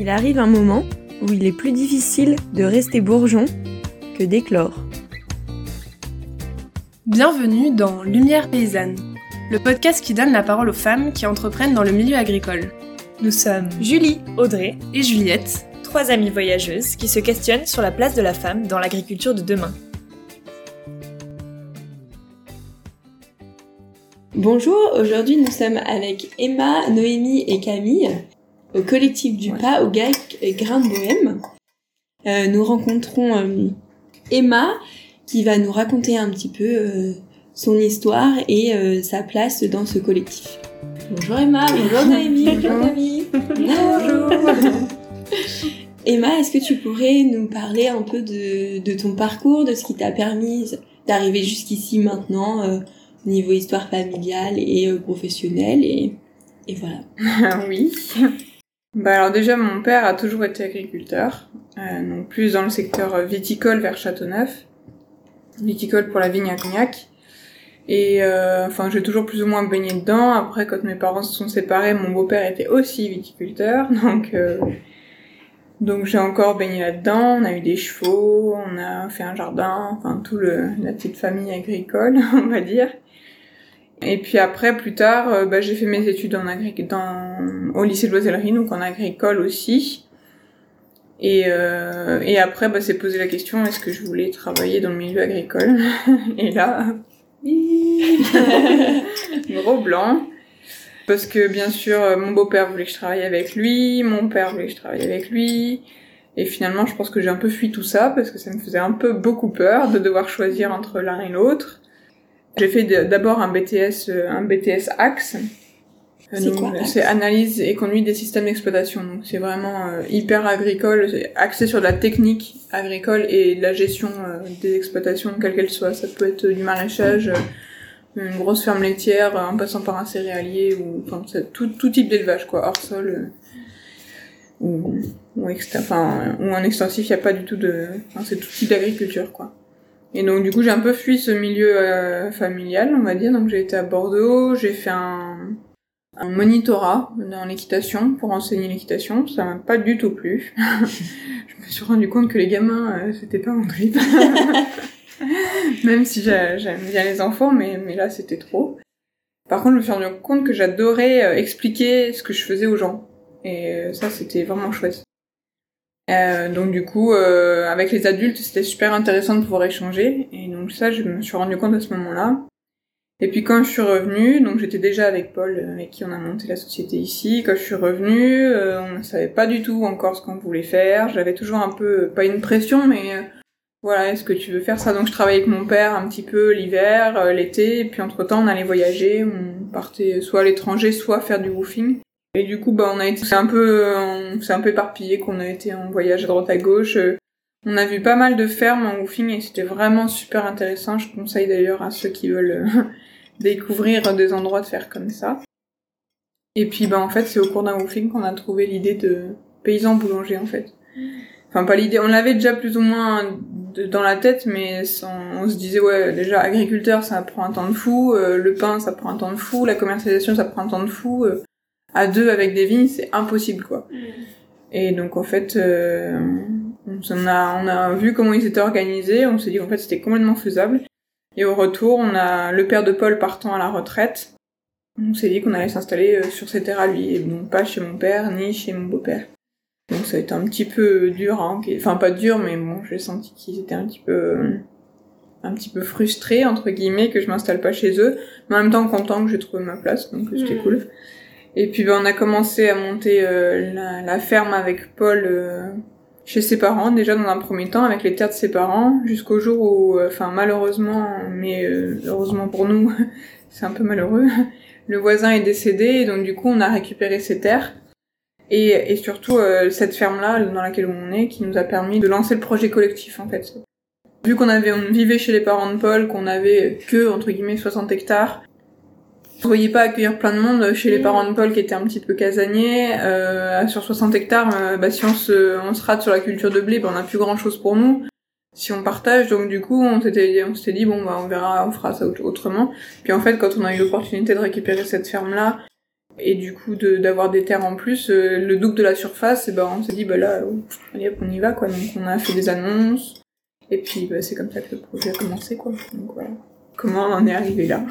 Il arrive un moment où il est plus difficile de rester bourgeon que d'éclore. Bienvenue dans Lumière paysanne, le podcast qui donne la parole aux femmes qui entreprennent dans le milieu agricole. Nous sommes Julie, Audrey et Juliette, trois amies voyageuses qui se questionnent sur la place de la femme dans l'agriculture de demain. Bonjour, aujourd'hui nous sommes avec Emma, Noémie et Camille au collectif du pas au GAEC Grain de Bohème. Euh, nous rencontrons euh, Emma qui va nous raconter un petit peu euh, son histoire et sa place dans ce collectif. Bonjour Emma, bonjour Noémie, bonjour Camille. Bonjour. Emma, est-ce que tu pourrais nous parler un peu de, de ton parcours, de ce qui t'a permis d'arriver jusqu'ici maintenant niveau histoire familiale et euh, professionnelle et, et voilà. oui. Bah alors déjà mon père a toujours été agriculteur, euh, donc plus dans le secteur viticole vers Châteauneuf, viticole pour la vigne à cognac. Et euh, enfin j'ai toujours plus ou moins baigné dedans. Après quand mes parents se sont séparés, mon beau-père était aussi viticulteur, donc euh, donc j'ai encore baigné là-dedans. On a eu des chevaux, on a fait un jardin, enfin tout le la petite famille agricole, on va dire. Et puis après, plus tard, euh, bah, j'ai fait mes études en dans, au lycée de Loisellerie, donc en agricole aussi. Et, euh, et après, bah, c'est posé la question, est-ce que je voulais travailler dans le milieu agricole Et là, gros blanc. Parce que bien sûr, euh, mon beau-père voulait que je travaille avec lui, mon père voulait que je travaille avec lui. Et finalement, je pense que j'ai un peu fui tout ça parce que ça me faisait un peu beaucoup peur de devoir choisir entre l'un et l'autre. J'ai fait d'abord un BTS, euh, un BTS Axe. C'est analyse et conduite des systèmes d'exploitation. Donc c'est vraiment euh, hyper agricole, axé sur la technique agricole et la gestion euh, des exploitations, quelle qu'elle soit. Ça peut être du maraîchage, une grosse ferme laitière, en passant par un céréalier ou enfin tout, tout type d'élevage quoi, hors sol ou ou, ou en extensif. Il n'y a pas du tout de, enfin, c'est tout type d'agriculture quoi. Et donc du coup j'ai un peu fui ce milieu euh, familial, on va dire. Donc j'ai été à Bordeaux, j'ai fait un, un monitorat dans l'équitation pour enseigner l'équitation. Ça m'a pas du tout plu. je me suis rendu compte que les gamins euh, c'était pas mon trip. Même si j'aime bien les enfants, mais, mais là c'était trop. Par contre je me suis rendu compte que j'adorais euh, expliquer ce que je faisais aux gens. Et ça c'était vraiment chouette. Euh, donc du coup, euh, avec les adultes, c'était super intéressant de pouvoir échanger. Et donc ça, je me suis rendu compte à ce moment-là. Et puis quand je suis revenue, donc j'étais déjà avec Paul, euh, avec qui on a monté la société ici. Quand je suis revenue, euh, on ne savait pas du tout encore ce qu'on voulait faire. J'avais toujours un peu, pas une pression, mais voilà, est-ce que tu veux faire ça? Donc je travaillais avec mon père un petit peu l'hiver, l'été, et puis entre-temps on allait voyager, on partait soit à l'étranger, soit faire du woofing. Et du coup, bah, on a été, c'est un peu, on s'est un peu éparpillé, qu'on a été en voyage à droite à gauche. On a vu pas mal de fermes en woofing et c'était vraiment super intéressant. Je conseille d'ailleurs à ceux qui veulent découvrir des endroits de faire comme ça. Et puis, bah, en fait, c'est au cours d'un woofing qu'on a trouvé l'idée de paysan boulanger, en fait. Enfin, pas l'idée, on l'avait déjà plus ou moins dans la tête, mais on se disait, ouais, déjà, agriculteur, ça prend un temps de fou, euh, le pain, ça prend un temps de fou, la commercialisation, ça prend un temps de fou. Euh, à deux avec des vignes, c'est impossible quoi. Mm. Et donc en fait, euh, on a on a vu comment ils étaient organisés, on s'est dit en fait c'était complètement faisable. Et au retour, on a le père de Paul partant à la retraite. On s'est dit qu'on allait s'installer euh, sur ses terres à lui, et donc pas chez mon père ni chez mon beau-père. Donc ça a été un petit peu dur, hein, enfin pas dur, mais bon, j'ai senti qu'ils étaient un petit peu un petit peu frustrés entre guillemets que je m'installe pas chez eux, mais en même temps content que j'ai trouvé ma place, donc c'était mm. cool. Et puis ben, on a commencé à monter euh, la, la, ferme avec Paul euh, chez ses parents, déjà dans un premier temps, avec les terres de ses parents, jusqu'au jour où, euh, enfin malheureusement, mais heureusement pour nous, c'est un peu malheureux, le voisin est décédé, et donc du coup on a récupéré ses terres. Et, et surtout cette ferme-là, dans laquelle on est, qui nous a permis de lancer le projet collectif en fait. Vu qu'on avait, on vivait chez les parents de Paul, qu'on avait que, entre guillemets, 60 hectares, vous voyez pas accueillir plein de monde chez les mm. parents de Paul qui étaient un petit peu casaniers. Euh, sur 60 hectares, euh, bah, si on se, on se rate sur la culture de blé, bah, on a plus grand chose pour nous. Si on partage, donc du coup, on s'était, on s'était dit bon bah on verra, on fera ça autrement. Puis en fait, quand on a eu l'opportunité de récupérer cette ferme là Et du coup, d'avoir des terres en plus, euh, le double de la surface, et ben on s'est dit, bah là, allez, on y va, quoi. Donc on a fait des annonces, et puis bah, c'est comme ça que le projet a commencé, quoi. Donc voilà. Comment on en est arrivé là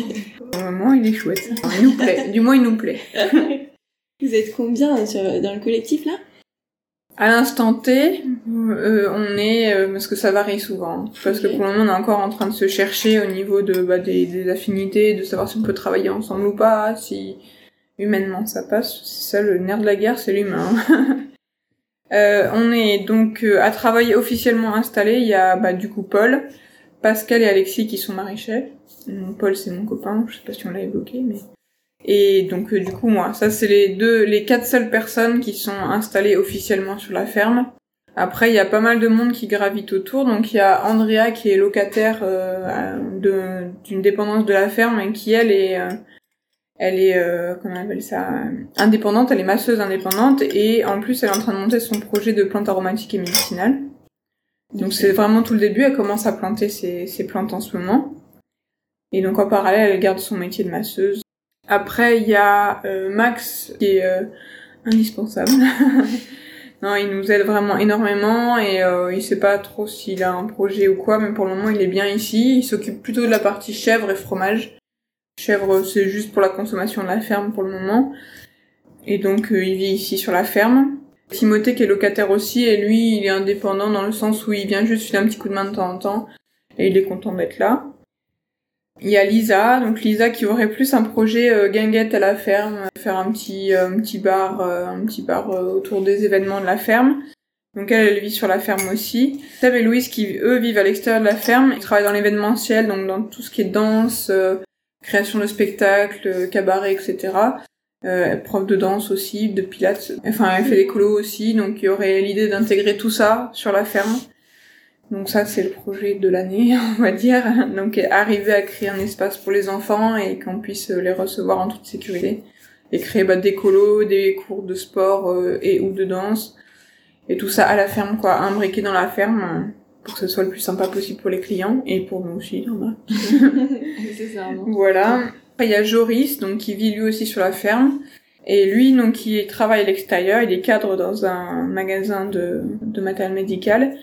Au moment, il est chouette. il nous plaît. Du moins, il nous plaît. Vous êtes combien dans le collectif là à l'instant T, euh, on est euh, parce que ça varie souvent, parce que pour le moment on est encore en train de se chercher au niveau de bah, des, des, affinités, de savoir si on peut travailler ensemble ou pas, si humainement ça passe. C'est ça le nerf de la guerre, c'est l'humain. euh, on est donc euh, à travailler officiellement installé. Il y a bah, du coup Paul, Pascal et Alexis qui sont maraîchers. Paul c'est mon copain, je sais pas si on l'a évoqué, mais et donc euh, du coup moi, ça c'est les deux, les quatre seules personnes qui sont installées officiellement sur la ferme. Après il y a pas mal de monde qui gravite autour, donc il y a Andrea qui est locataire euh, d'une dépendance de la ferme et qui elle est euh, elle est euh, comment on appelle ça indépendante, elle est masseuse indépendante et en plus elle est en train de monter son projet de plantes aromatiques et médicinales. Donc c'est vraiment tout le début, elle commence à planter ses, ses plantes en ce moment. Et donc en parallèle elle garde son métier de masseuse après, il y a euh, Max qui est euh, indispensable. non, il nous aide vraiment énormément et euh, il sait pas trop s'il a un projet ou quoi, mais pour le moment, il est bien ici. Il s'occupe plutôt de la partie chèvre et fromage. Chèvre, c'est juste pour la consommation de la ferme pour le moment. Et donc, il vit ici sur la ferme. Timothée qui est locataire aussi, et lui, il est indépendant dans le sens où il vient juste filer un petit coup de main de temps en temps, et il est content d'être là. Il y a Lisa, donc Lisa qui aurait plus un projet euh, guinguette à la ferme, faire un petit euh, bar euh, un petit bar autour des événements de la ferme. Donc elle, elle vit sur la ferme aussi. Seb et Louise qui eux vivent à l'extérieur de la ferme, ils travaillent dans l'événementiel, donc dans tout ce qui est danse, création de spectacles, cabaret, etc. Euh, prof de danse aussi, de pilates. Enfin, elle fait des colos aussi, donc il y aurait l'idée d'intégrer tout ça sur la ferme. Donc ça, c'est le projet de l'année, on va dire. Donc arriver à créer un espace pour les enfants et qu'on puisse les recevoir en toute sécurité. Et créer bah, des colos, des cours de sport euh, et ou de danse. Et tout ça à la ferme, quoi. Imbriqué dans la ferme euh, pour que ce soit le plus sympa possible pour les clients et pour nous aussi, Voilà. Après, il y a Joris, donc qui vit lui aussi sur la ferme. Et lui, donc, qui travaille à l'extérieur, il est cadre dans un magasin de, de matériel médical.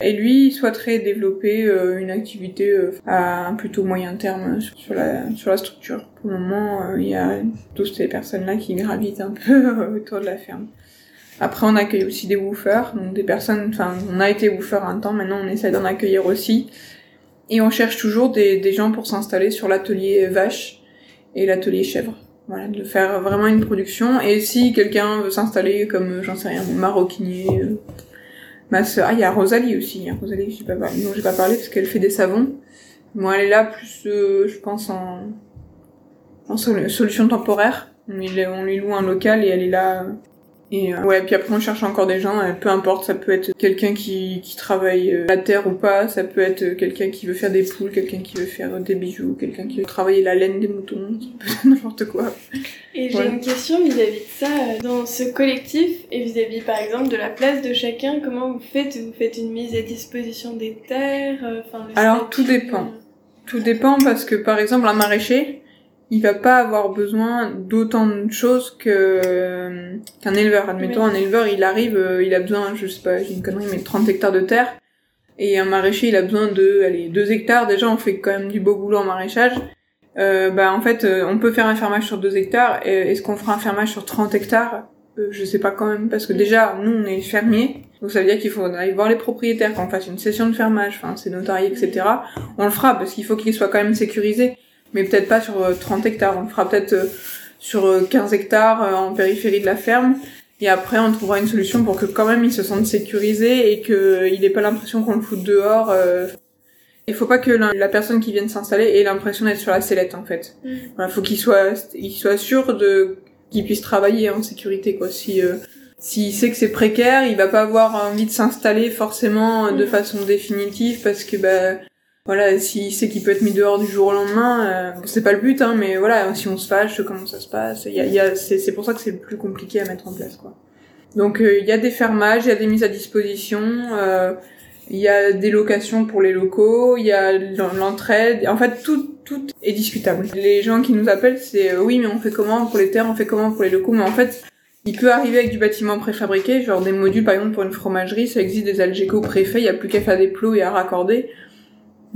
Et lui, il souhaiterait développer euh, une activité euh, à un plutôt moyen terme sur la, sur la structure. Pour le moment, euh, il y a toutes ces personnes-là qui gravitent un peu autour de la ferme. Après, on accueille aussi des woofers, donc des personnes, enfin, on a été woofer un temps, maintenant on essaie d'en accueillir aussi. Et on cherche toujours des, des gens pour s'installer sur l'atelier vache et l'atelier chèvre. Voilà, de faire vraiment une production. Et si quelqu'un veut s'installer comme, j'en sais rien, maroquinier, Ma sœur, ah, il y a Rosalie aussi. Hein. Rosalie, j'ai pas, non, j'ai pas parlé parce qu'elle fait des savons. Moi, elle est là plus, euh, je pense, en, en solution temporaire. On lui, on lui loue un local et elle est là et euh, ouais, puis après on cherche encore des gens, euh, peu importe, ça peut être quelqu'un qui, qui travaille euh, la terre ou pas, ça peut être quelqu'un qui veut faire des poules, quelqu'un qui veut faire des bijoux, quelqu'un qui veut travailler la laine des moutons, n'importe quoi. Et j'ai une question vis-à-vis de ça, dans ce collectif et vis-à-vis par exemple de la place de chacun, comment vous faites? Vous faites une mise à disposition des terres enfin, Alors tout dépend. Tout dépend parce que par exemple un maraîcher, il va pas avoir besoin d'autant de choses que qu'un éleveur. Admettons, un éleveur, il arrive, euh, il a besoin, je sais pas, j'ai une connerie, mais 30 hectares de terre. Et un maraîcher, il a besoin de, allez, 2 hectares. Déjà, on fait quand même du beau boulot en maraîchage. Euh, bah, en fait, euh, on peut faire un fermage sur 2 hectares. Est-ce qu'on fera un fermage sur 30 hectares? Euh, Je sais pas quand même, parce que déjà, nous, on est fermiers. Donc ça veut dire qu'il faut aller voir les propriétaires, qu'on fasse une session de fermage, enfin, c'est notarié, etc. On le fera, parce qu'il faut qu'il soit quand même sécurisé mais peut-être pas sur 30 euh, hectares. On le fera peut-être euh, sur 15 euh, hectares en périphérie de la ferme. Et après, on trouvera une solution pour que quand même il se sente sécurisé et qu'il n'ait pas l'impression qu'on le fout dehors. Il faut pas que la personne qui vient de s'installer ait l'impression d'être sur la sellette en fait. Il mm. faut qu'il soit, il soit sûr de qu'il puisse travailler en sécurité quoi. Si s'il sait que c'est précaire, il va pas avoir envie de s'installer forcément de mm. façon définitive parce que bah voilà, s'il sait qu'il peut être mis dehors du jour au lendemain, euh, c'est pas le but, hein, mais voilà, si on se fâche, comment ça se passe, y a, y a, c'est pour ça que c'est le plus compliqué à mettre en place, quoi. Donc euh, il y a des fermages, il y a des mises à disposition, euh, Il y a des locations pour les locaux, il y a l'entraide. En fait, tout, tout est discutable. Les gens qui nous appellent, c'est euh, oui, mais on fait comment pour les terres, on fait comment pour les locaux. Mais en fait, il peut arriver avec du bâtiment préfabriqué, genre des modules, par exemple, pour une fromagerie, ça existe des Algeco préfaits, il y a plus qu'à faire des plots et à raccorder.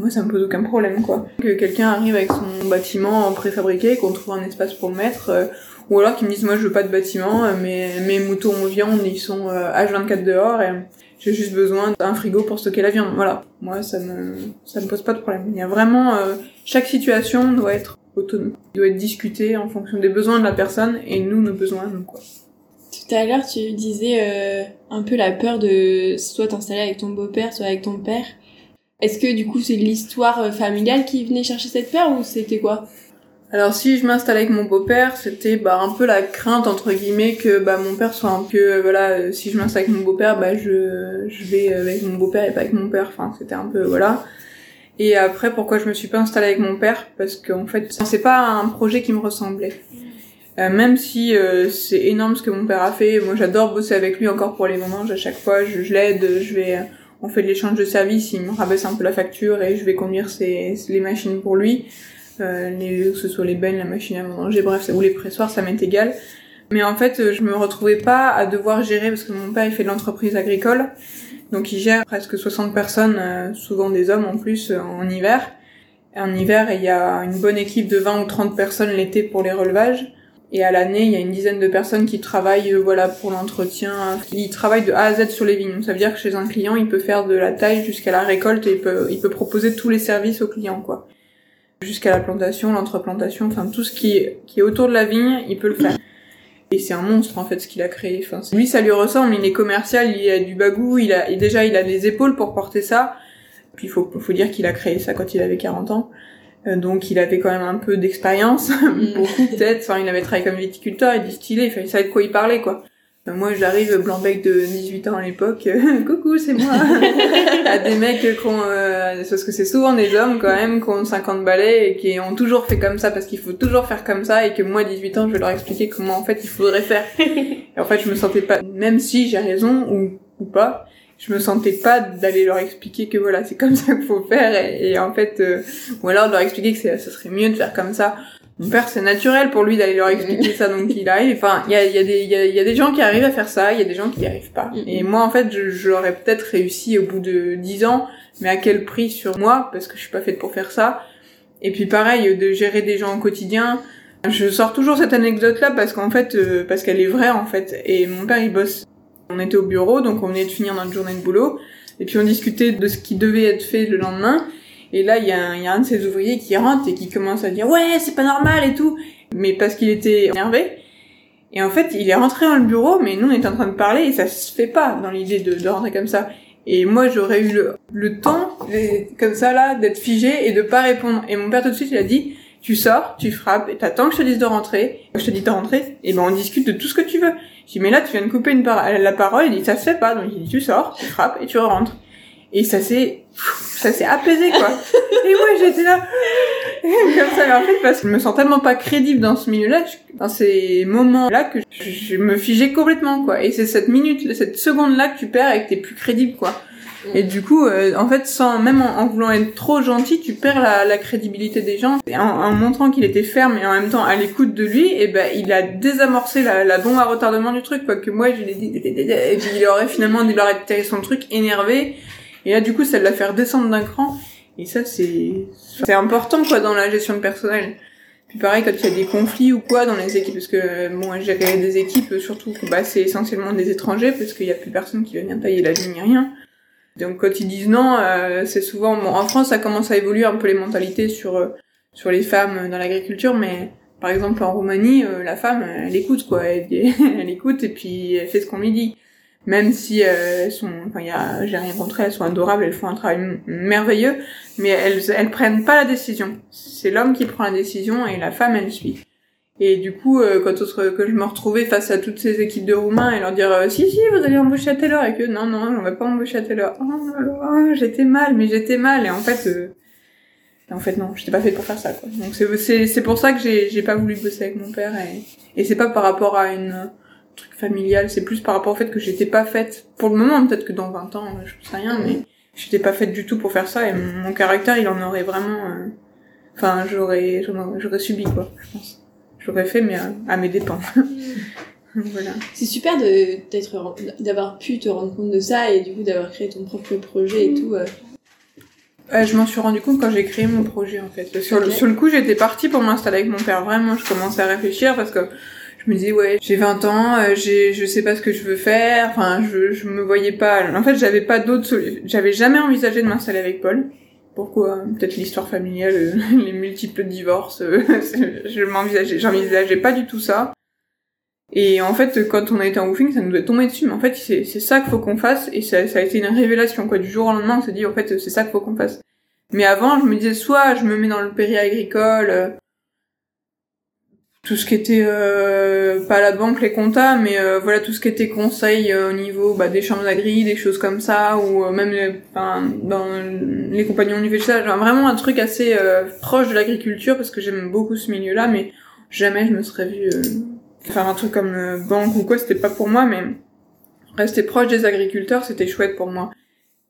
Moi, ça me pose aucun problème, quoi. Que quelqu'un arrive avec son bâtiment préfabriqué, qu'on trouve un espace pour le mettre, euh, ou alors qu'ils me disent, moi, je veux pas de bâtiment, euh, mais mes moutons en viande, ils sont H24 dehors, et j'ai juste besoin d'un frigo pour stocker la viande. Voilà. Moi, ça me, ça me pose pas de problème. Il y a vraiment, euh, chaque situation doit être autonome. doit être discutée en fonction des besoins de la personne et nous, nos besoins, nous, quoi. Tout à l'heure, tu disais euh, un peu la peur de soit t'installer avec ton beau-père, soit avec ton père. Est-ce que du coup c'est l'histoire euh, familiale qui venait chercher cette peur ou c'était quoi? Alors si je m'installe avec mon beau-père, c'était bah un peu la crainte entre guillemets que bah mon père soit un peu euh, voilà euh, si je m'installe avec mon beau-père bah je je vais avec mon beau-père et pas avec mon père. Enfin c'était un peu voilà. Et après pourquoi je me suis pas installée avec mon père? Parce qu'en fait c'est pas un projet qui me ressemblait. Euh, même si c'est énorme ce que mon père a fait, moi j'adore bosser avec lui encore pour les moments. À chaque fois je, je l'aide, je vais on fait de l'échange de services, il me rabaisse un peu la facture et je vais conduire ses, les machines pour lui euh, les, que ce soit les bennes, la machine à manger, bref, ou les pressoirs, ça m'est égal. Mais en fait, euh, je me retrouvais pas à devoir gérer parce que mon père il fait de l'entreprise agricole, donc il gère presque 60 personnes, euh, souvent des hommes en plus en hiver. En hiver, il y a une bonne équipe de 20 ou 30 personnes l'été pour les relevages. Et à l'année, il y a une dizaine de personnes qui travaillent, voilà, pour l'entretien. Ils travaillent de A à Z sur les vignes. Ça veut dire que chez un client, il peut faire de la taille jusqu'à la récolte et il peut, il peut proposer tous les services au client, quoi jusqu'à la plantation, l'entreplantation, enfin tout ce qui est, qui est autour de la vigne, il peut le faire. Et c'est un monstre en fait ce qu'il a créé. Enfin, lui ça lui ressemble, il est commercial, il a du bagou, il a déjà il a des épaules pour porter ça. Puis il faut, faut dire qu'il a créé ça quand il avait 40 ans. Euh, donc il avait quand même un peu d'expérience, mm. beaucoup peut-être. Enfin, il avait travaillé comme viticulteur, il distillait, il savait de quoi il parlait quoi. Euh, moi, j'arrive blanc-bec de 18 ans à l'époque. Coucou, c'est moi. à des mecs qui ont, euh, parce que c'est souvent des hommes quand même, qui ont 50 balais et qui ont toujours fait comme ça parce qu'il faut toujours faire comme ça et que moi, 18 ans, je vais leur expliquer comment en fait il faudrait faire. et en fait, je me sentais pas, même si j'ai raison ou, ou pas, je me sentais pas d'aller leur expliquer que voilà, c'est comme ça qu'il faut faire et, en fait, euh, ou alors de leur expliquer que ça serait mieux de faire comme ça mon père, c'est naturel pour lui d'aller leur expliquer ça, donc il arrive. Enfin, il y a, y, a des, y, a, y a des gens qui arrivent à faire ça, il y a des gens qui n'y arrivent pas. Et moi, en fait, je, l'aurais peut-être réussi au bout de dix ans, mais à quel prix sur moi Parce que je suis pas faite pour faire ça. Et puis pareil, de gérer des gens au quotidien. Je sors toujours cette anecdote-là parce qu'en fait, euh, parce qu'elle est vraie en fait. Et mon père, il bosse. On était au bureau, donc on venait de finir notre journée de boulot. Et puis on discutait de ce qui devait être fait le lendemain. Et là, il y, a un, y a un de ces ouvriers qui rentre et qui commence à dire ouais, c'est pas normal et tout, mais parce qu'il était énervé. Et en fait, il est rentré dans le bureau, mais nous on était en train de parler et ça se fait pas dans l'idée de, de rentrer comme ça. Et moi, j'aurais eu le, le temps, comme ça là, d'être figé et de pas répondre. Et mon père tout de suite, il a dit, tu sors, tu frappes, et t'attends que je te dise de rentrer. Je te dis de rentrer, et ben on discute de tout ce que tu veux. Je dis, mais là, tu viens de couper une la parole, il dit, ça se fait pas. Donc il dit, tu sors, tu frappes, et tu rentres. Et ça s'est, ça s'est apaisé, quoi. et moi, j'étais là, comme ça. Mais en fait, parce que je me sens tellement pas crédible dans ce milieu-là, dans ces moments-là, que je, me figeais complètement, quoi. Et c'est cette minute, cette seconde-là que tu perds et que t'es plus crédible, quoi. Et du coup, euh, en fait, sans même en, voulant être trop gentil, tu perds la, la crédibilité des gens. Et en, montrant qu'il était ferme et en même temps à l'écoute de lui, et ben il a désamorcé la, la bombe à retardement du truc, quoi. Que moi, je l'ai dit, et puis il aurait finalement, il aurait terré son truc énervé et là, du coup, ça l'a faire descendre d'un cran. Et ça, c'est, c'est important, quoi, dans la gestion de personnel. Puis pareil, quand il y a des conflits ou quoi dans les équipes, parce que, bon, gérer des équipes, surtout, bah, c'est essentiellement des étrangers, parce qu'il y a plus personne qui venir payer la ligne, ni rien. Donc, quand ils disent non, euh, c'est souvent, bon, en France, ça commence à évoluer un peu les mentalités sur, euh, sur les femmes dans l'agriculture, mais, par exemple, en Roumanie, euh, la femme, elle écoute, quoi. Elle, elle écoute et puis elle fait ce qu'on lui dit même si euh, elles sont, enfin, j'ai rien contre elles, elles sont adorables, elles font un travail merveilleux, mais elles, elles prennent pas la décision. C'est l'homme qui prend la décision et la femme, elle suit. Et du coup, euh, quand que je me retrouvais face à toutes ces équipes de Roumains et leur dire euh, si si vous allez embaucher à telle heure et que non non on va pas embaucher à telle heure. Oh, oh j'étais mal, mais j'étais mal et en fait euh, en fait non, j'étais pas faite pour faire ça quoi. Donc c'est c'est pour ça que j'ai j'ai pas voulu bosser avec mon père et et c'est pas par rapport à une truc familial, c'est plus par rapport au fait que j'étais pas faite. Pour le moment, peut-être que dans 20 ans, je sais rien, mais j'étais pas faite du tout pour faire ça et mon, mon caractère il en aurait vraiment euh, enfin j'aurais j'aurais subi quoi je pense j'aurais fait mais à, à mes dépens voilà C'est super de d'être d'avoir pu te rendre compte de ça et du coup d'avoir créé ton propre projet et tout. euh. Euh, je m'en suis rendu compte quand j'ai créé mon projet en fait. Sur, le, Ok. sur le coup, j'étais partie pour m'installer avec mon père. Vraiment, je commençais à réfléchir parce que je me disais ouais, j'ai 20 ans, euh, j'ai je sais pas ce que je veux faire. Enfin, je je me voyais pas. En fait, j'avais pas d'autres. J'avais jamais envisagé de m'installer avec Paul. Pourquoi Peut-être l'histoire familiale, euh, les multiples divorces. euh, je m'envisageais, j'envisageais pas du tout ça. Et en fait, quand on a été en woofing, ça nous est tombé dessus. Mais en fait, c'est c'est ça qu'il faut qu'on fasse. Et ça, ça a été une révélation, quoi. Du jour au lendemain, on s'est dit, en fait, c'est ça qu'il faut qu'on fasse. Mais avant, je me disais, soit je me mets dans le péri-agricole, euh, tout ce qui était, euh, pas la banque, les comptas, mais euh, voilà, tout ce qui était conseil euh, au niveau bah, des chambres d'agri, des choses comme ça, ou euh, même les, enfin, dans les compagnons du végétal, genre vraiment un truc assez euh, proche de l'agriculture, parce que j'aime beaucoup ce milieu-là, mais jamais je me serais euh, faire un truc comme euh, banque ou quoi, c'était pas pour moi, mais rester proche des agriculteurs, c'était chouette pour moi.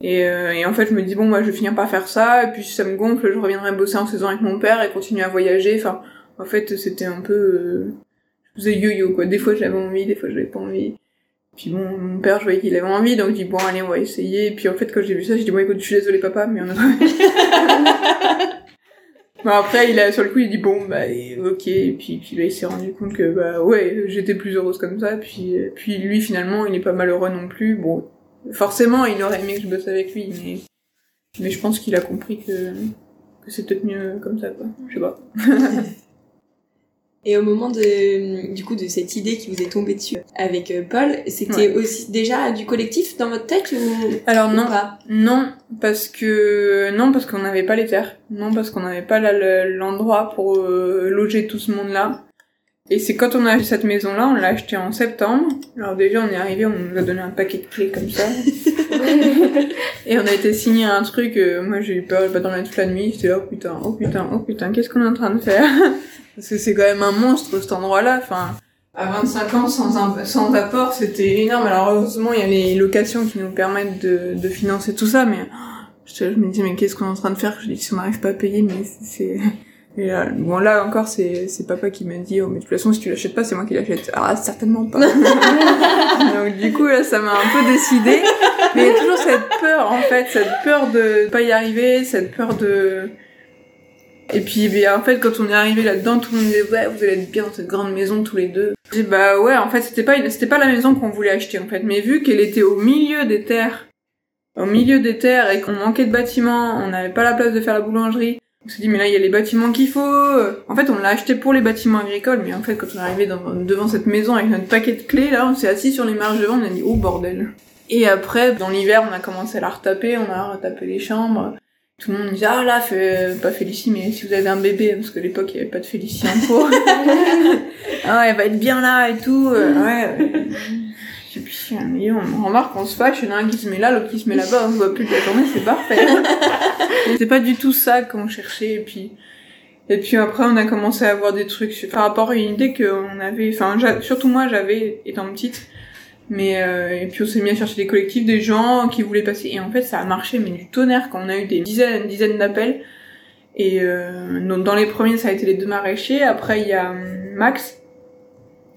Et, euh, et en fait, je me dis, bon, moi, je vais finir par faire ça, et puis si ça me gonfle, je reviendrai bosser en saison avec mon père et continuer à voyager. Enfin, en fait, c'était un peu... Euh, je faisais yo-yo, quoi. Des fois, j'avais envie, des fois, j'avais pas envie. Puis bon, mon père, je voyais qu'il avait envie, donc je dis, bon, allez, on va essayer. Puis en fait, quand j'ai vu ça, j'ai dit, bon, écoute, je suis désolée, papa, mais on a Bon, après, il a, sur le coup, il dit, bon, bah, ok. Et puis, puis là, il s'est rendu compte que, bah, ouais, j'étais plus heureuse comme ça. Puis, puis lui, finalement, il est pas malheureux non plus. Bon, forcément, il aurait aimé que je bosse avec lui, mais, mais je pense qu'il a compris que, que c'est peut-être mieux comme ça, quoi. Je sais pas. Et au moment de du coup de cette idée qui vous est tombée dessus avec euh, Paul, c'était Ouais. aussi déjà du collectif dans votre tête ou Alors, ou non. pas? Non, parce que non parce qu'on n'avait pas les terres. Non parce qu'on n'avait pas l'endroit pour euh, loger tout ce monde-là. Et c'est quand on a acheté cette maison-là, on l'a acheté en septembre. Alors déjà on est arrivé, on nous a donné un paquet de clés comme ça. Et on a été signé un truc, euh, moi j'ai eu peur, j'ai pas dormi toute la nuit, j'étais oh putain, oh putain, oh putain, qu'est-ce qu'on est en train de faire? Parce que c'est quand même un monstre cet endroit-là, enfin... À 25 ans, sans, un- sans apport, c'était énorme. Alors heureusement, il y a les locations qui nous permettent de, de financer tout ça, mais je, je me disais, mais qu'est-ce qu'on est en train de faire? Je dis, si on n'arrive pas à payer, mais c'est... Et là, bon, là encore, c'est c'est papa qui m'a dit, oh, mais de toute façon, si tu l'achètes pas, c'est moi qui l'achète. Ah, certainement pas. Donc du coup, là, ça m'a un peu décidé. Mais il y a toujours cette peur, en fait, cette peur de pas y arriver, cette peur de... Et puis, ben, en fait, quand on est arrivé là-dedans, tout le monde disait, ouais, vous allez être bien dans cette grande maison tous les deux. J'ai bah ouais, en fait, c'était pas, c'était pas la maison qu'on voulait acheter, en fait. Mais vu qu'elle était au milieu des terres, au milieu des terres, et qu'on manquait de bâtiments, on n'avait pas la place de faire la boulangerie, on s'est dit, mais là, il y a les bâtiments qu'il faut. En fait, on l'a acheté pour les bâtiments agricoles, mais en fait, quand on est arrivé dans- devant cette maison avec notre paquet de clés, là, on s'est assis sur les marches devant, on a dit, oh bordel. Et après, dans l'hiver, on a commencé à la retaper, on a retapé les chambres. Tout le monde disait, ah là, fait, pas Félicie, mais si vous avez un bébé, parce que à l'époque, il n'y avait pas de Félicie en cours. ah, elle va être bien là et tout. Puis, euh, on remarque qu'on se fâche, il y en a un qui se met là, l'autre qui se met là-bas, on se voit plus de la journée, c'est parfait. c'est pas du tout ça qu'on cherchait, et puis, et puis après, on a commencé à avoir des trucs par rapport à une idée qu'on avait, enfin, surtout moi, j'avais, étant petite, mais, euh, et puis on s'est mis à chercher des collectifs, des gens qui voulaient passer, et en fait, ça a marché, mais du tonnerre, quand on a eu des dizaines, dizaines d'appels, et euh, donc, dans les premiers, ça a été les deux maraîchers, après, il y a hum, Max,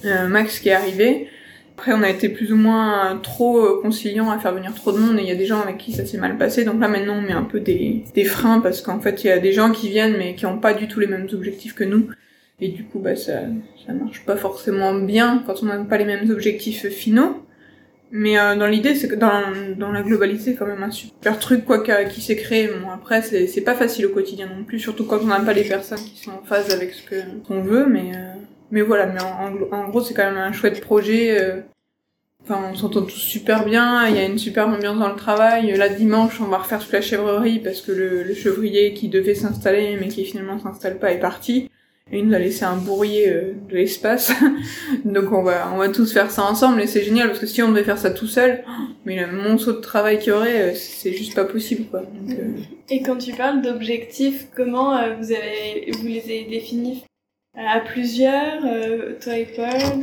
euh, Max qui est arrivé, après, on a été plus ou moins trop euh, conciliant à faire venir trop de monde et il y a des gens avec qui ça s'est mal passé. Donc là, maintenant, on met un peu des, des freins parce qu'en fait, il y a des gens qui viennent mais qui ont pas du tout les mêmes objectifs que nous. Et du coup, bah, ça, ça marche pas forcément bien quand on n'a pas les mêmes objectifs finaux. Mais euh, dans l'idée, c'est que dans, dans la globalité, c'est quand même un super truc quoi qui s'est créé. Bon, après, c'est pas facile au quotidien non plus, surtout quand on n'a pas les personnes qui sont en phase avec ce qu'on veut. Mais euh, mais voilà, mais en, gros, c'est quand même un chouette projet. euh, Enfin, on s'entend tous super bien, il y a une super ambiance dans le travail. Là, dimanche, on va refaire toute la chèvrerie parce que le, chevrier qui devait s'installer, mais qui finalement s'installe pas, est parti. Et il nous a laissé un bourrier euh, de l'espace. Donc on va, on va tous faire ça ensemble et c'est génial parce que si on devait faire ça tout seul, mais le monceau de travail qu'il y aurait, euh, c'est juste pas possible, quoi. Et quand tu parles d'objectifs, comment vous, avez, vous les avez définis? À plusieurs, euh, toi et Paul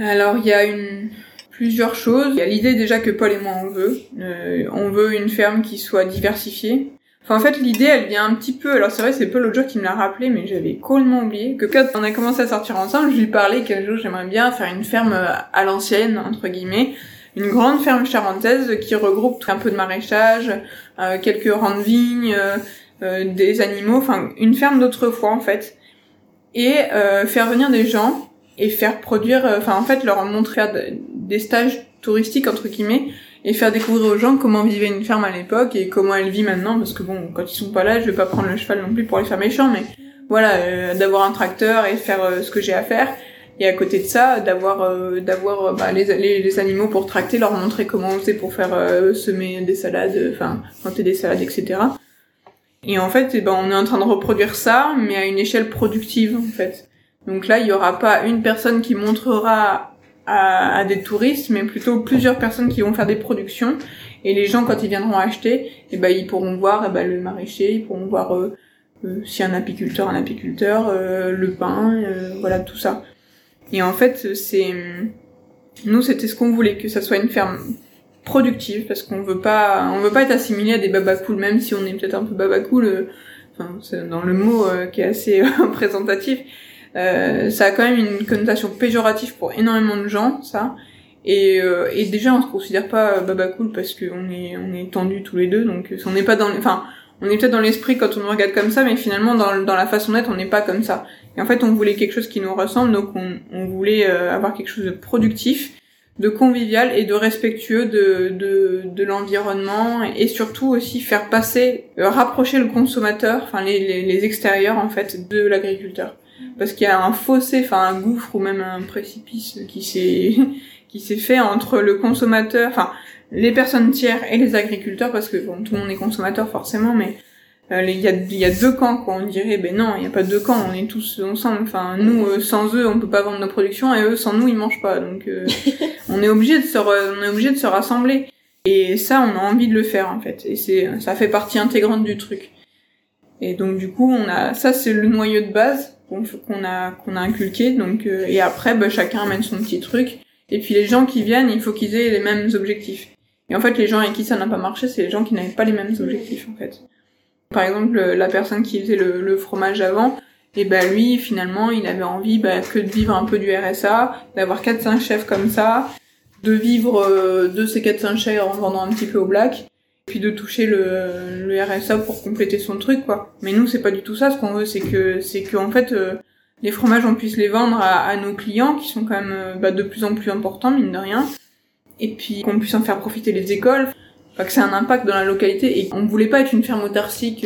Alors, il y a une plusieurs choses. Il y a l'idée déjà que Paul et moi on veut. Euh, on veut une ferme qui soit diversifiée. Enfin, en fait, l'idée, elle vient un petit peu. Alors, c'est vrai, c'est Paul l'autre jour qui me l'a rappelé, mais j'avais complètement oublié que quand on a commencé à sortir ensemble, je lui parlais qu'un jour j'aimerais bien faire une ferme à l'ancienne, entre guillemets, une grande ferme charentaise qui regroupe un peu de maraîchage, euh, quelques rangs de vignes, euh, euh, des animaux, enfin une ferme d'autrefois en fait, et faire venir des gens et faire produire, enfin en fait leur montrer des stages touristiques entre guillemets et faire découvrir aux gens comment vivait une ferme à l'époque et comment elle vit maintenant parce que bon quand ils sont pas là je vais pas prendre le cheval non plus pour les faire méchants mais voilà d'avoir un tracteur et faire ce que j'ai à faire et à côté de ça, d'avoir euh, d'avoir euh, bah, les, les, animaux pour tracter, leur montrer comment on fait pour faire euh, semer des salades, enfin planter des salades, etc. Et en fait, eh ben, on est en train de reproduire ça, mais à une échelle productive en fait. Donc là, il y aura pas une personne qui montrera à, à, des touristes, mais plutôt plusieurs personnes qui vont faire des productions. Et les gens, quand ils viendront acheter, eh ben, ils pourront voir eh ben, le maraîcher, ils pourront voir euh, si un apiculteur, un apiculteur, le pain, voilà tout ça. Et en fait, c'est nous, c'était ce qu'on voulait, que ça soit une ferme productive, parce qu'on veut pas, on veut pas être assimilé à des babacools, même si on est peut-être un peu babacool, euh, enfin, c'est dans le mot euh, qui est assez représentatif. Euh, ça a quand même une connotation péjorative pour énormément de gens, ça. Et, et déjà, on se considère pas babacool parce qu'on est, on est tendus tous les deux, donc on n'est pas dans, enfin, on est peut-être dans l'esprit quand on nous regarde comme ça, mais finalement dans, dans la façon d'être, on n'est pas comme ça. Et en fait, on voulait quelque chose qui nous ressemble, donc on, on voulait euh, avoir quelque chose de productif, de convivial et de respectueux de, de, de l'environnement et surtout aussi faire passer, euh, rapprocher le consommateur, enfin les, les, les, extérieurs en fait de l'agriculteur. Parce qu'il y a un fossé, enfin un gouffre ou même un précipice qui s'est qui s'est fait entre le consommateur, enfin les personnes tiers et les agriculteurs, parce que bon, tout le monde est consommateur forcément, mais euh, il y, a, y a deux camps quoi. On dirait ben non il n'y a pas deux camps on est tous ensemble. Enfin nous euh, sans eux on peut pas vendre nos productions et eux sans nous ils mangent pas. Donc euh, on est obligé de se on est obligé de se rassembler. Et ça on a envie de le faire en fait. Et c'est ça fait partie intégrante du truc. Et donc du coup on a ça c'est le noyau de base qu'on a qu'on a inculqué. Donc et après ben, chacun amène son petit truc. Et puis les gens qui viennent il faut qu'ils aient les mêmes objectifs. Et en fait les gens avec qui ça n'a pas marché c'est les gens qui n'avaient pas les mêmes objectifs en fait. Par exemple, la personne qui faisait le, fromage avant, et ben lui, finalement, il avait envie bah, que de vivre un peu du RSA, d'avoir 4-5 chefs comme ça, de vivre euh, de ces 4-5 chefs en vendant un petit peu au black, puis de toucher le, RSA pour compléter son truc, quoi. Mais nous, c'est pas du tout ça. Ce qu'on veut, c'est que, c'est fait, euh, les fromages, on puisse les vendre à, nos clients, qui sont quand même euh, bah, de plus en plus importants, mine de rien, et puis qu'on puisse en faire profiter les écoles que c'est un impact dans la localité et on voulait pas être une ferme autarcique.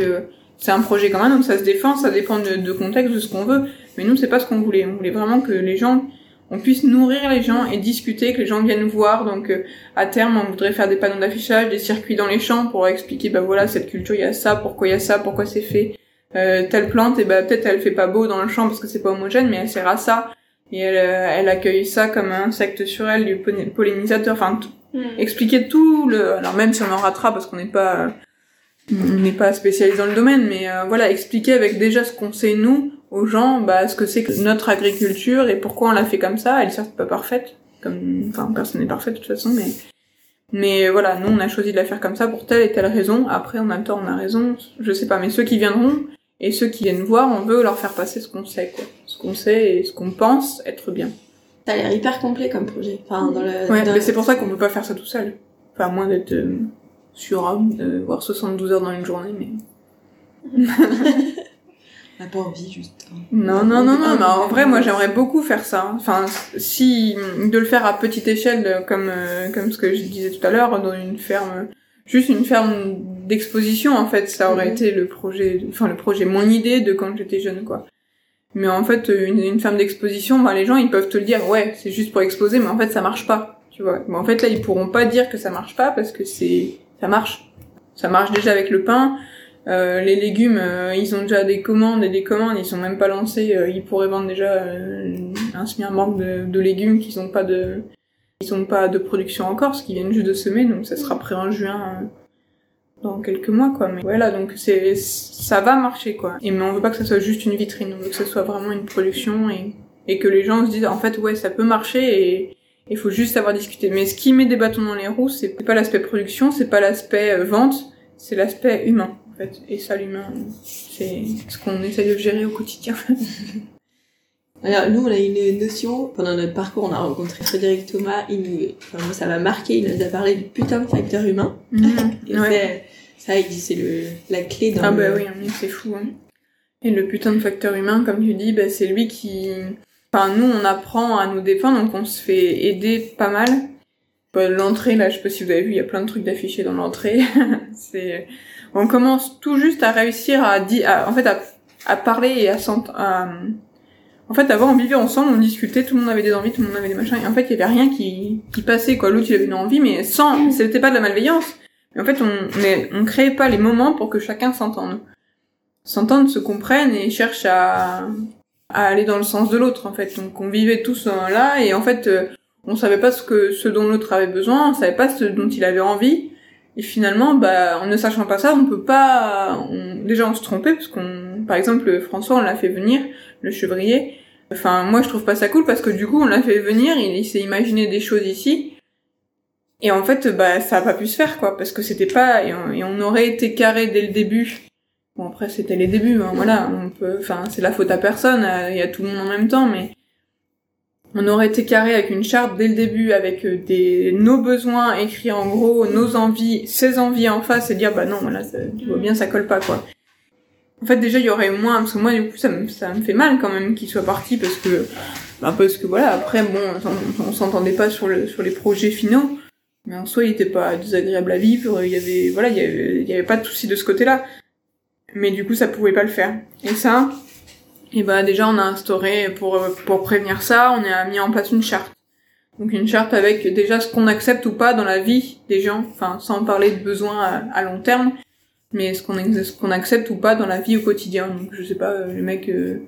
C'est un projet quand même, donc ça se défend, ça dépend de, de contexte, de ce qu'on veut. Mais nous, c'est pas ce qu'on voulait. On voulait vraiment que les gens, on puisse nourrir les gens et discuter, que les gens viennent voir. Donc euh, à terme, on voudrait faire des panneaux d'affichage, des circuits dans les champs pour expliquer, bah voilà, cette culture, il y a ça, pourquoi il y a ça, pourquoi c'est fait. Euh, telle plante, et bah peut-être elle fait pas beau dans le champ parce que c'est pas homogène, mais elle sert à ça. Et elle, euh, elle accueille ça comme un insecte sur elle, du pollinisateur, enfin Hmm. Expliquer tout le, alors même si on en ratera parce qu'on n'est pas, on n'est pas spécialisé dans le domaine, mais euh, voilà, expliquer avec déjà ce qu'on sait nous aux gens, bah ce que c'est que notre agriculture et pourquoi on l'a fait comme ça. Elle est certes pas parfaite, comme, enfin personne n'est parfait de toute façon, mais mais voilà, nous on a choisi de la faire comme ça pour telle et telle raison. Après, en même temps, on a raison, je sais pas, mais ceux qui viendront et ceux qui viennent voir, on veut leur faire passer ce qu'on sait, quoi, ce qu'on sait et ce qu'on pense être bien. Ça a l'air hyper complet comme projet. Enfin, dans le, ouais, mais c'est pour ça qu'on peut pas faire ça tout seul. Enfin, à moins d'être euh, sur homme, de voir 72 heures dans une journée, mais... On n'a pas envie, juste. Hein. Non, non, non, non, mais en vrai, moi, j'aimerais beaucoup faire ça. Enfin, si, de le faire à petite échelle, comme, euh, comme ce que je disais tout à l'heure, dans une ferme, juste une ferme d'exposition, en fait, ça aurait mhm. été le projet, enfin, le projet, mon idée de quand j'étais jeune, quoi. Mais en fait, une, une ferme d'exposition, bah, les gens, ils peuvent te le dire, ouais, c'est juste pour exposer, mais en fait, ça marche pas, tu vois. Mais en fait, là, ils pourront pas dire que ça marche pas parce que c'est, ça marche. Ça marche déjà avec le pain. Euh, les légumes, euh, ils ont déjà des commandes et des commandes, ils sont même pas lancés. Euh, ils pourraient vendre déjà euh, un semi manque de, de légumes qu'ils ont pas de, ils ont pas de production encore, parce qu'ils viennent juste de semer, donc ça sera prêt en juin dans quelques mois quoi mais voilà donc c'est ça va marcher quoi et mais on veut pas que ça soit juste une vitrine on veut que ça soit vraiment une production et et que les gens se disent en fait ouais ça peut marcher et Il faut juste savoir discuter. Mais ce qui met des bâtons dans les roues, c'est pas l'aspect production, c'est pas l'aspect euh, vente, c'est l'aspect humain, en fait. Et ça, l'humain, c'est ce qu'on essaye de gérer au quotidien. Alors, nous, on a une notion, pendant notre parcours, on a rencontré Frédéric Thomas, il nous, enfin, moi, ça m'a marqué, il nous a parlé du putain de facteur humain. Et Ouais. ça, il dit, c'est le, la clé dans Ah le- bah oui, c'est fou. Hein. Et le putain de facteur humain, comme tu dis, bah, c'est lui qui... Enfin, nous, on apprend à nous défendre, donc on se fait aider pas mal. Bah, L'entrée, là, je sais pas si vous avez vu, il y a plein de trucs d'affichés dans l'entrée. c'est... On commence tout juste à réussir à dire... En fait, à, à parler et à s'entendre... En fait, avant, on vivait ensemble, on discutait, tout le monde avait des envies, tout le monde avait des machins, et en fait, il y avait rien qui, qui passait, quoi. L'autre, il avait une envie, mais sans... C'était pas de la malveillance. Mais en fait, on, mais on créait pas les moments pour que chacun s'entende s'entendent, se comprennent et cherchent à, à aller dans le sens de l'autre en fait. Donc on vivait tous euh, là et en fait euh, on savait pas ce que ce dont l'autre avait besoin, on savait pas ce dont il avait envie. Et finalement, bah, en ne sachant pas ça, on peut pas. on- déjà, on se trompait parce qu'on, par exemple, François, on l'a fait venir, le chevrier. Enfin, moi, je trouve pas ça cool parce que du coup, on l'a fait venir, il, s'est imaginé des choses ici. Et en fait, bah, ça a pas pu se faire, quoi, parce que c'était pas, et on, et on aurait été carré dès le début. Bon, après, c'était les débuts, hein, voilà, on peut, enfin, c'est la faute à personne, euh, il y a tout le monde en même temps, mais on aurait été carré avec une charte dès le début, avec euh, des, nos besoins écrits en gros, nos envies, ses envies en face, et dire, bah non, voilà, tu vois bien, ça colle pas, quoi. En fait, déjà, il y aurait moins, parce que moi, du coup, ça me, ça me fait mal quand même qu'il soit parti, parce que, bah, parce que voilà, après, bon, on, s'entendait pas sur le, sur les projets finaux, mais en soi, il était pas désagréable à vivre, il y avait, voilà, il y avait, pas de souci de ce côté-là. Mais du coup, ça pouvait pas le faire. Et ça, et bah, déjà, on a instauré, pour, pour prévenir ça, on a mis en place une charte. Donc, une charte avec déjà ce qu'on accepte ou pas dans la vie des gens, enfin, sans parler de besoins à, long terme, mais ce qu'on ce qu'on accepte ou pas dans la vie au quotidien. Donc, je sais pas, le mec, euh,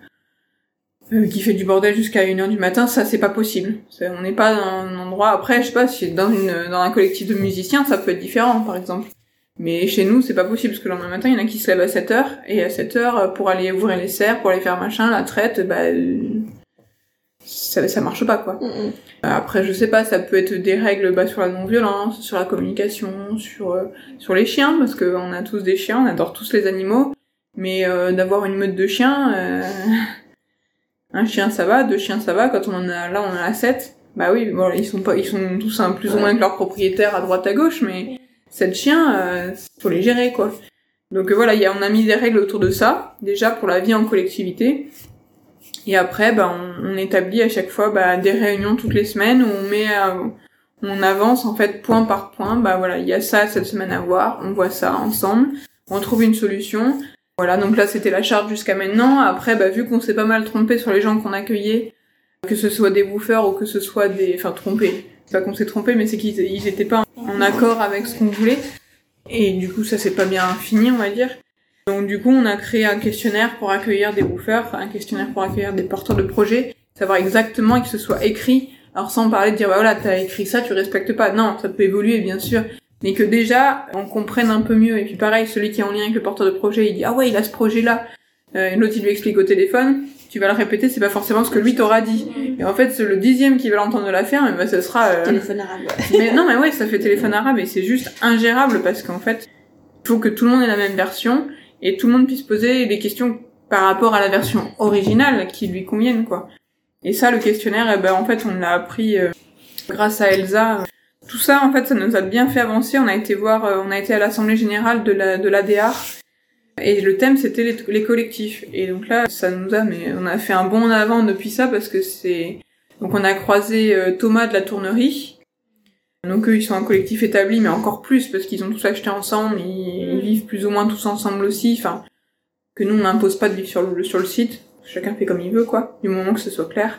euh, qui fait du bordel jusqu'à 1h du matin, ça c'est pas possible. On n'est pas dans un endroit, après, je sais pas, si dans une, dans un collectif de musiciens, ça peut être différent, par exemple. Mais chez nous, c'est pas possible, parce que le lendemain matin, il y en a qui se lèvent à 7h, et à 7h, pour aller ouvrir les serres, pour aller faire machin, la traite, bah, euh, ça, ça marche pas, quoi. Mm, mm. Après, je sais pas, ça peut être des règles bah, sur la non-violence, sur la communication, sur euh, sur les chiens, parce que on a tous des chiens, on adore tous les animaux, mais euh, d'avoir une meute de chiens, euh, un chien ça va, deux chiens ça va, quand on en a là, on en a sept, bah oui, bon, ils sont pas, ils sont tous un plus ou moins que leur propriétaire à droite à gauche, mais sept chiens, euh, faut les gérer quoi. Donc euh, voilà, on a mis des règles autour de ça, déjà pour la vie en collectivité. Et après, bah, on, établit à chaque fois bah, des réunions toutes les semaines où on met, euh, on avance en fait point par point. Bah voilà, il y a ça cette semaine à voir, on voit ça ensemble, on trouve une solution. Voilà, donc là c'était la charte jusqu'à maintenant. Après, bah, vu qu'on s'est pas mal trompé sur les gens qu'on accueillait, que ce soit des woofers ou que ce soit des, enfin trompé. C'est pas qu'on s'est trompé, mais c'est qu'ils ils étaient pas en accord avec ce qu'on voulait. Et du coup, ça s'est pas bien fini, on va dire. Donc du coup, on a créé un questionnaire pour accueillir des woofers, un questionnaire pour accueillir des porteurs de projets, savoir exactement et que ce soit écrit. Alors sans parler de dire bah voilà, t'as écrit ça, tu respectes pas. Non, ça peut évoluer bien sûr, mais que déjà on comprenne un peu mieux. Et puis pareil, celui qui est en lien avec le porteur de projet, il dit ah ouais, il a ce projet-là. Euh, l'autre il lui explique au téléphone. Tu vas le répéter, c'est pas forcément ce que lui t'aura dit. Et en fait, c'est le dixième qui va l'entendre de la faire, mais bah, ce sera. euh, Téléphone arabe, ouais. mais non, mais ouais, ça fait téléphone arabe et c'est juste ingérable parce qu'en fait, il faut que tout le monde ait la même version et tout le monde puisse poser des questions par rapport à la version originale qui lui conviennent, quoi. Et ça, le questionnaire, eh ben, en fait, on l'a appris euh, grâce à Elsa. Tout ça, en fait, ça nous a bien fait avancer. On a été voir, euh, on a été à l'assemblée générale de la de l'ADR et le thème c'était les, les collectifs. Et donc là, ça nous a, mais on a fait un bond en avant depuis ça parce que c'est donc on a croisé euh, Thomas de la tournerie. Donc eux ils sont un collectif établi mais encore plus parce qu'ils ont tous acheté ensemble, ils, ils vivent plus ou moins tous ensemble aussi, enfin que nous on n'impose pas de vivre sur le, sur le site, chacun fait comme il veut quoi, du moment que ce soit clair.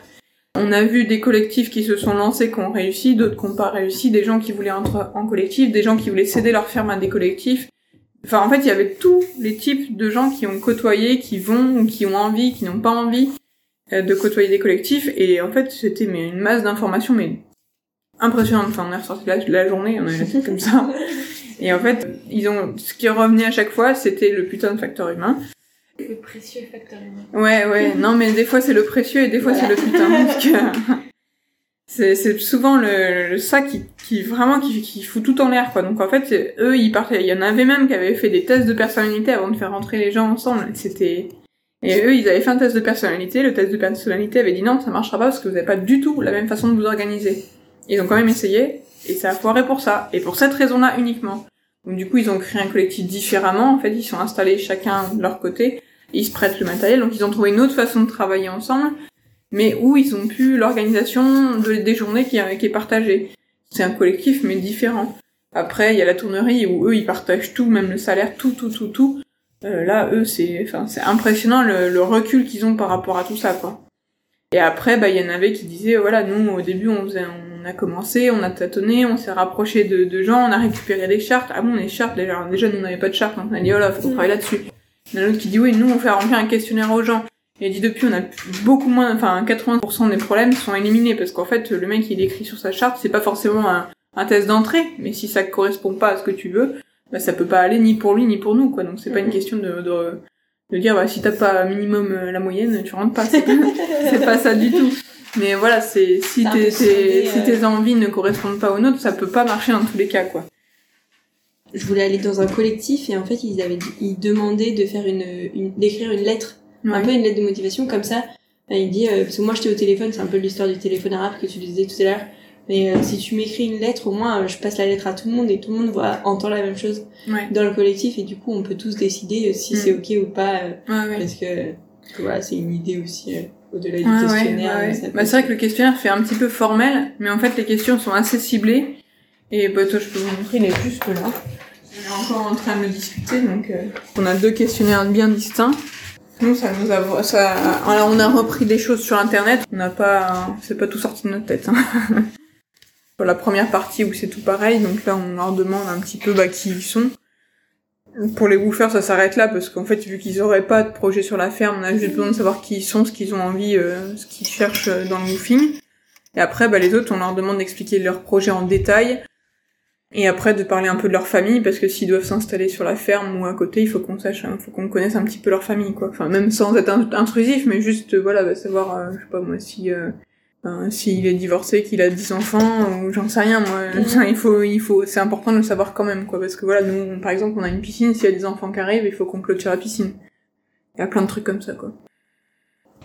On a vu des collectifs qui se sont lancés, qui ont réussi, d'autres qui n'ont pas réussi, des gens qui voulaient entrer en collectif, des gens qui voulaient céder leur ferme à des collectifs. Enfin en fait il y avait tous les types de gens qui ont côtoyé, qui vont, ou qui ont envie, qui n'ont pas envie euh, de côtoyer des collectifs. Et en fait c'était mais une masse d'informations mais impressionnante. Enfin on est ressorti la, journée on la tête comme ça. Et en fait ils ont ce qui revenait à chaque fois c'était le putain de facteur humain. Le précieux facteur humain. ouais ouais. Non mais des fois c'est le précieux et des fois c'est le putain. Parce que c'est souvent le, le- ça qui, qui vraiment qui, fout tout en l'air quoi. Donc en fait eux ils partaient il y en avait même qui avaient fait des tests de personnalité avant de faire rentrer les gens ensemble. C'était et eux ils avaient fait un test de personnalité. Le test de personnalité avait dit non ça marchera pas parce que vous avez pas du tout la même façon de vous organiser. Ils ont quand même essayé et ça a foiré pour ça. Et pour cette raison là uniquement. Donc du coup ils ont créé un collectif différemment. En fait ils sont installés chacun de leur côté. Ils se prêtent le matériel. Donc ils ont trouvé une autre façon de travailler ensemble mais où ils ont pu l'organisation de- des journées qui, qui est partagée. C'est un collectif, mais différent. Après, il y a la tournerie où eux, ils partagent tout, même le salaire, tout, tout, tout, tout. Euh, là, eux, c'est, enfin, c'est impressionnant le, le recul qu'ils ont par rapport à tout ça, quoi. Et après, bah, il y en avait qui disaient, voilà, nous, au début, on faisait, on a commencé, on a tâtonné, on s'est rapproché de, de gens, on a récupéré des chartes. Ah bon, les chartes, déjà, déjà nous, on n'avait pas de chartes, donc on a dit, oh là, faut qu'on travaille là-dessus. Il y en a un autre qui dit, oui, nous, on fait remplir un questionnaire aux gens. Et il dit depuis, on a beaucoup moins, enfin 80% des problèmes sont éliminés parce qu'en fait, le mec il écrit sur sa charte, c'est pas forcément un, un test d'entrée, mais si ça correspond pas à ce que tu veux, bah ça peut pas aller ni pour lui ni pour nous quoi. Donc c'est pas une question de, de de dire bah si t'as pas minimum euh, la moyenne, tu rentres pas. C'est pas, ça du tout. Mais voilà, c'est si tes, peu tes- si euh. tes envies ne correspondent pas aux nôtres, ça peut pas marcher dans tous les cas quoi. Je voulais aller dans un collectif et en fait ils avaient ils demandaient de faire une, une d'écrire une lettre, un Ouais. peu une lettre de motivation comme ça. Il dit euh, parce que moi j'étais au téléphone, c'est un peu l'histoire du téléphone arabe que tu disais tout à l'heure. Mais euh, si tu m'écris une lettre, au moins euh, je passe la lettre à tout le monde et tout le monde voit entend la même chose Ouais. dans le collectif et du coup on peut tous décider euh, si Mm. c'est ok ou pas euh, Ouais, ouais. parce que, que voilà c'est une idée aussi euh, au-delà du questionnaire. ouais, ouais. ça peut- Bah, c'est vrai que le questionnaire fait un petit peu formel, mais en fait les questions sont assez ciblées. Et bah, toi, je peux vous montrer, il est juste là. On est encore en train de le discuter, donc euh, on a deux questionnaires bien distincts. Nous, ça nous a, ça, on a repris des choses sur internet. On n'a pas, c'est pas tout sorti de notre tête. Hein. Pour la première partie où c'est tout pareil, donc là on leur demande un petit peu bah, qui ils sont. Pour les woofers, ça s'arrête là parce qu'en fait, vu qu'ils auraient pas de projet sur la ferme, on a juste besoin de savoir qui ils sont, ce qu'ils ont envie, euh, ce qu'ils cherchent euh, dans le woofing. Et après, bah, les autres, on leur demande d'expliquer leur projet en détail. Et après, de parler un peu de leur famille, parce que s'ils doivent s'installer sur la ferme ou à côté, il faut qu'on sache, il faut qu'on connaisse un petit peu leur famille, quoi. Enfin, même sans être in- intrusif, mais juste, euh, voilà, bah, savoir, euh, je sais pas moi, si, euh, enfin, s'il est divorcé, qu'il a 10 enfants, ou j'en sais rien, moi. Mhm. il faut, il faut, c'est important de le savoir quand même, quoi. Parce que voilà, nous, on- par exemple, on a une piscine, s'il y a des enfants qui arrivent, il faut qu'on clôture la piscine. Il y a plein de trucs comme ça, quoi.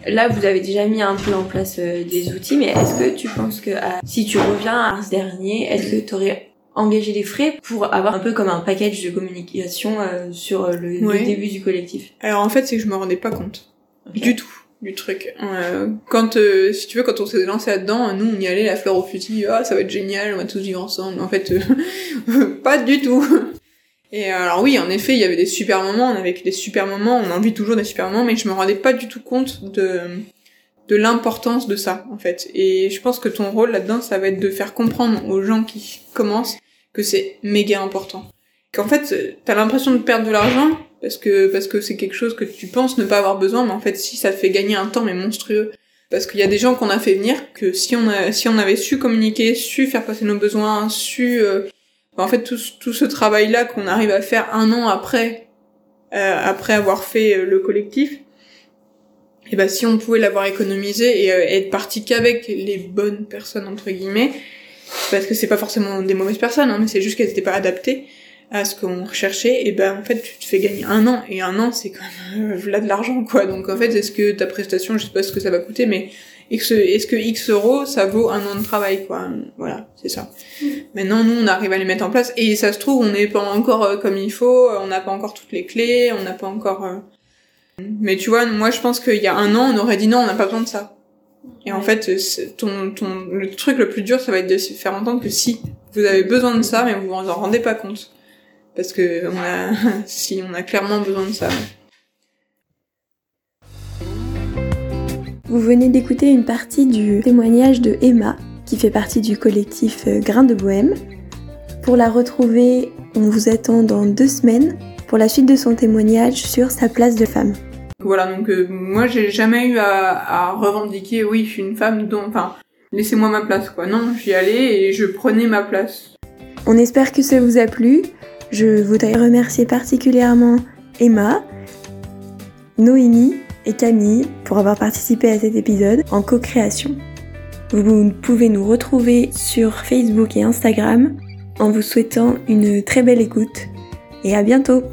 Là, vous avez déjà mis un peu en place euh, des outils, mais est-ce que tu penses que à- si tu reviens à mars dernier, est-ce que tu aurais engagé des frais pour avoir un peu comme un package de communication euh, sur le, le début du collectif Alors en fait, c'est que je me rendais pas compte. Du tout. Du truc. Euh, quand, euh, si tu veux, quand on s'est lancé là-dedans, nous, on y allait la fleur au fusil, ah, ça va être génial, on va tous vivre ensemble. En fait, euh, pas du tout. Et euh, alors oui, en effet, il y avait des super moments, on avait des super moments, on en vit toujours des super moments, mais je me rendais pas du tout compte de de l'importance de ça, en fait. Et je pense que ton rôle là-dedans, ça va être de faire comprendre aux gens qui commencent que c'est méga important. Qu'en fait, t'as l'impression de perdre de l'argent, parce que parce que c'est quelque chose que tu penses ne pas avoir besoin mais en fait si ça te fait gagner un temps mais monstrueux parce qu'il y a des gens qu'on a fait venir que si on a si on avait su communiquer su faire passer nos besoins su euh, en fait tout, tout ce travail là qu'on arrive à faire un an après euh, après avoir fait euh, le collectif et ben si on pouvait l'avoir économisé et euh, être parti qu'avec les bonnes personnes entre guillemets parce que c'est pas forcément des mauvaises personnes hein, mais c'est juste qu'elles étaient pas adaptées à ce qu'on recherchait, et ben en fait tu te fais gagner un an, et un an c'est quand même euh, là de l'argent quoi. Donc en fait est-ce que ta prestation, je sais pas ce que ça va coûter, mais est-ce que X euros ça vaut un an de travail quoi Voilà, c'est ça. Maintenant nous on arrive à les mettre en place, et ça se trouve on n'est pas encore euh, comme il faut, on n'a pas encore toutes les clés, on n'a pas encore... euh, Mais tu vois, moi je pense qu'il y a un an on aurait dit non on n'a pas besoin de ça. Et en fait, c'est- ton, ton, le truc le plus dur, ça va être de se faire entendre que si, vous avez besoin de ça, mais vous vous en rendez pas compte. Parce que on a, si, on a clairement besoin de ça. Vous venez d'écouter une partie du témoignage de Emma, qui fait partie du collectif euh, Grain de Bohème. Pour la retrouver, on vous attend dans deux semaines pour la suite de son témoignage sur sa place de femme. Voilà, donc euh, moi j'ai jamais eu à, revendiquer, oui, je suis une femme, donc, enfin, laissez-moi ma place, quoi. Non, j'y allais et je prenais ma place. On espère que ça vous a plu. Je voudrais remercier particulièrement Emma, Noémie et Camille pour avoir participé à cet épisode en co-création. Vous pouvez nous retrouver sur Facebook et Instagram en vous souhaitant une très belle écoute et à bientôt